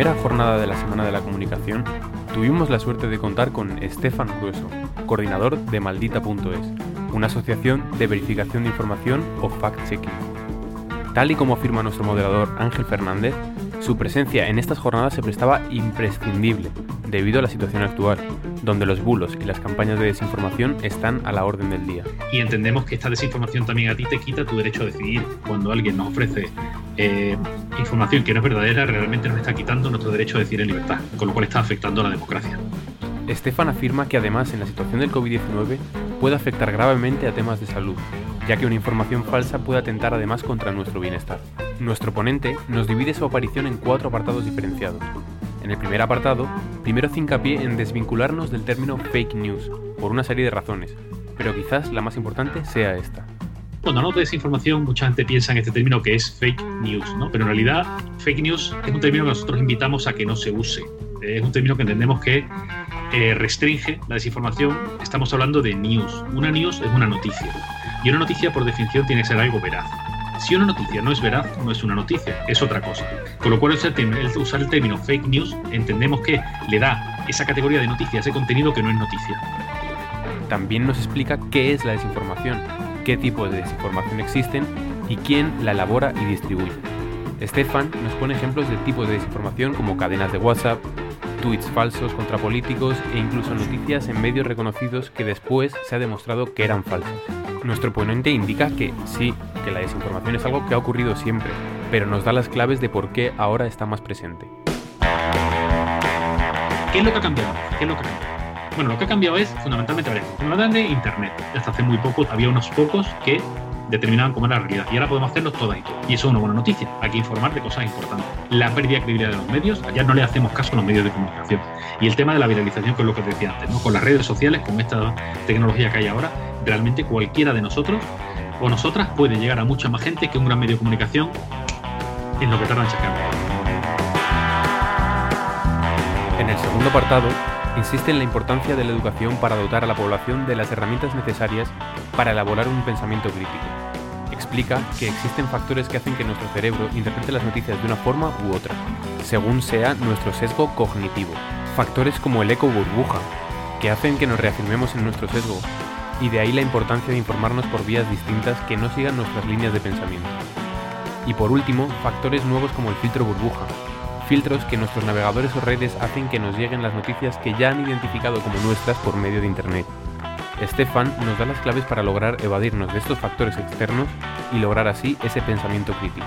Primera jornada de la Semana de la Comunicación, tuvimos la suerte de contar con Estefan Grueso, coordinador de Maldita.es, una asociación de verificación de información o fact-checking. Tal y como afirma nuestro moderador Ángel Fernández, su presencia en estas jornadas se prestaba imprescindible debido a la situación actual, donde los bulos y las campañas de desinformación están a la orden del día. Y entendemos que esta desinformación también a ti te quita tu derecho a decidir. Cuando alguien nos ofrece eh, información que no es verdadera, realmente nos está quitando nuestro derecho a decidir en libertad, con lo cual está afectando a la democracia. Estefan afirma que además en la situación del COVID-19 puede afectar gravemente a temas de salud, ya que una información falsa puede atentar además contra nuestro bienestar. Nuestro ponente nos divide su aparición en cuatro apartados diferenciados. En el primer apartado, primero hace hincapié en desvincularnos del término fake news, por una serie de razones, pero quizás la más importante sea esta. Cuando hablamos de desinformación, mucha gente piensa en este término que es fake news, ¿no? Pero en realidad, fake news es un término que nosotros invitamos a que no se use. Es un término que entendemos que eh, restringe la desinformación. Estamos hablando de news. Una news es una noticia. Y una noticia, por definición, tiene que ser algo veraz. Si una noticia no es veraz, no es una noticia, es otra cosa. Con lo cual, usar el término fake news, entendemos que le da esa categoría de noticia, ese contenido que no es noticia. También nos explica qué es la desinformación, qué tipos de desinformación existen y quién la elabora y distribuye. Estefan nos pone ejemplos de tipos de desinformación como cadenas de WhatsApp, tweets falsos contra políticos e incluso noticias en medios reconocidos que después se ha demostrado que eran falsas. Nuestro ponente indica que sí, que la desinformación es algo que ha ocurrido siempre, pero nos da las claves de por qué ahora está más presente. ¿Qué es lo que ha cambiado? ¿Qué es lo que ha cambiado? Bueno, lo que ha cambiado es fundamentalmente, fundamentalmente Internet. Hasta hace muy poco había unos pocos que determinaban cómo era la realidad. Y ahora podemos hacerlo todas y. Y eso es una buena noticia. Hay que informar de cosas importantes. La pérdida de credibilidad de los medios, allá no le hacemos caso a los medios de comunicación. Y el tema de la viralización, que es lo que te decía antes, ¿no? con las redes sociales, con esta tecnología que hay ahora, realmente cualquiera de nosotros o nosotras puede llegar a mucha más gente que un gran medio de comunicación en lo que tarda en sacar. En el segundo apartado, insiste en la importancia de la educación para dotar a la población de las herramientas necesarias para elaborar un pensamiento crítico. Explica que existen factores que hacen que nuestro cerebro interprete las noticias de una forma u otra, según sea nuestro sesgo cognitivo. Factores como el eco burbuja, que hacen que nos reafirmemos en nuestro sesgo, y de ahí la importancia de informarnos por vías distintas que no sigan nuestras líneas de pensamiento. Y por último, factores nuevos como el filtro burbuja, filtros que nuestros navegadores o redes hacen que nos lleguen las noticias que ya han identificado como nuestras por medio de Internet. Stefan nos da las claves para lograr evadirnos de estos factores externos y lograr así ese pensamiento crítico.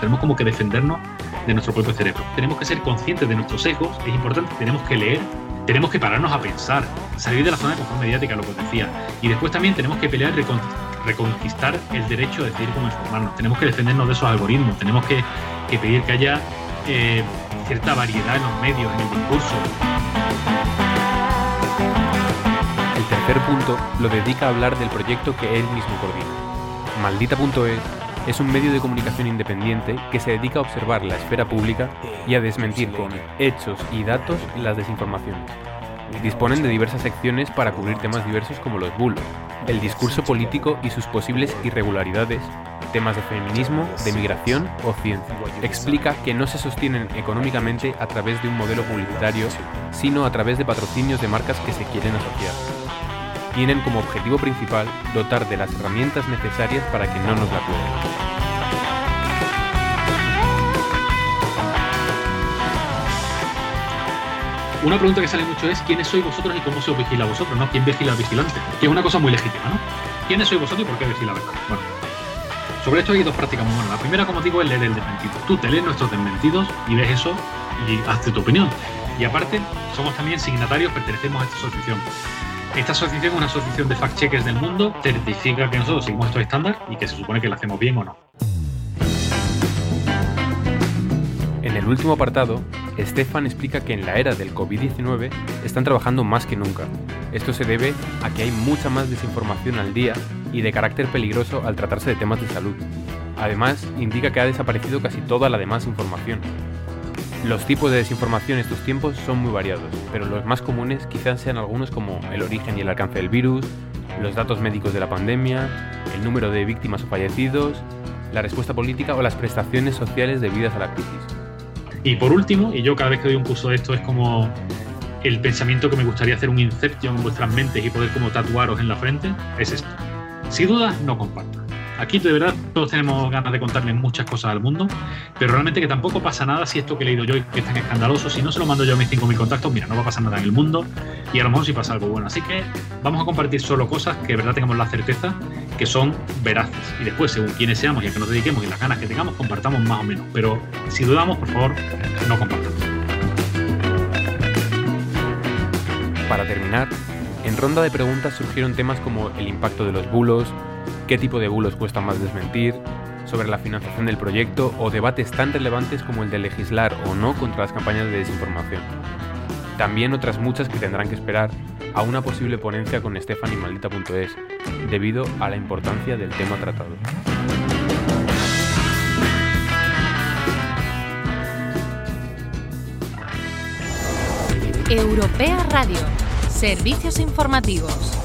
Tenemos como que defendernos de nuestro propio cerebro. Tenemos que ser conscientes de nuestros sesgos, es importante, tenemos que leer, tenemos que pararnos a pensar, salir de la zona de confort mediática, lo que os decía. Y después también tenemos que pelear y reconquistar el derecho a decidir cómo informarnos. Tenemos que defendernos de esos algoritmos, tenemos que, pedir que haya eh, cierta variedad en los medios, en el discurso. Tercer punto lo dedica a hablar del proyecto que él mismo coordina. Maldita.es es un medio de comunicación independiente que se dedica a observar la esfera pública y a desmentir con hechos y datos las desinformaciones. Disponen de diversas secciones para cubrir temas diversos como los bulos, el discurso político y sus posibles irregularidades, temas de feminismo, de migración o ciencia. Explica que no se sostienen económicamente a través de un modelo publicitario, sino a través de patrocinios de marcas que se quieren asociar. Tienen como objetivo principal dotar de las herramientas necesarias para que no nos la cuelen. Una pregunta que sale mucho es ¿quiénes sois vosotros y cómo se os vigila a vosotros? ¿no? ¿Quién vigila al vigilante? Que es una cosa muy legítima, ¿no? ¿Quiénes sois vosotros y por qué vigila? Bueno, sobre esto hay dos prácticas muy buenas. La primera, como digo, es leer el desmentido. Tú te lees nuestros desmentidos y ves eso y hazte tu opinión. Y aparte, somos también signatarios, pertenecemos a esta asociación. Esta asociación es una asociación de fact-checkers del mundo, certifica que nosotros seguimos estos estándares y que se supone que lo hacemos bien o no. En el último apartado, Stefan explica que en la era del COVID-19 están trabajando más que nunca. Esto se debe a que hay mucha más desinformación al día y de carácter peligroso al tratarse de temas de salud. Además, indica que ha desaparecido casi toda la demás información. Los tipos de desinformación estos tiempos son muy variados, pero los más comunes quizás sean algunos como el origen y el alcance del virus, los datos médicos de la pandemia, el número de víctimas o fallecidos, la respuesta política o las prestaciones sociales debidas a la crisis. Y por último, y yo cada vez que doy un curso de esto es como el pensamiento que me gustaría hacer un inception en vuestras mentes y poder como tatuaros en la frente, es esto. Si dudas, no compartas. Aquí de verdad todos tenemos ganas de contarle muchas cosas al mundo, pero realmente que tampoco pasa nada si esto que he leído yo es tan escandaloso, si no se lo mando yo a mis 5.000 contactos, mira, no va a pasar nada en el mundo y a lo mejor sí pasa algo bueno. Así que vamos a compartir solo cosas que de verdad tengamos la certeza que son veraces. Y después, según quienes seamos y a que nos dediquemos y las ganas que tengamos, compartamos más o menos. Pero si dudamos, por favor, no compartamos. Para terminar, en ronda de preguntas surgieron temas como el impacto de los bulos, qué tipo de bulos cuesta más desmentir, sobre la financiación del proyecto o debates tan relevantes como el de legislar o no contra las campañas de desinformación. También otras muchas que tendrán que esperar a una posible ponencia con Stefan y Maldita.es, debido a la importancia del tema tratado. Europea Radio, servicios informativos.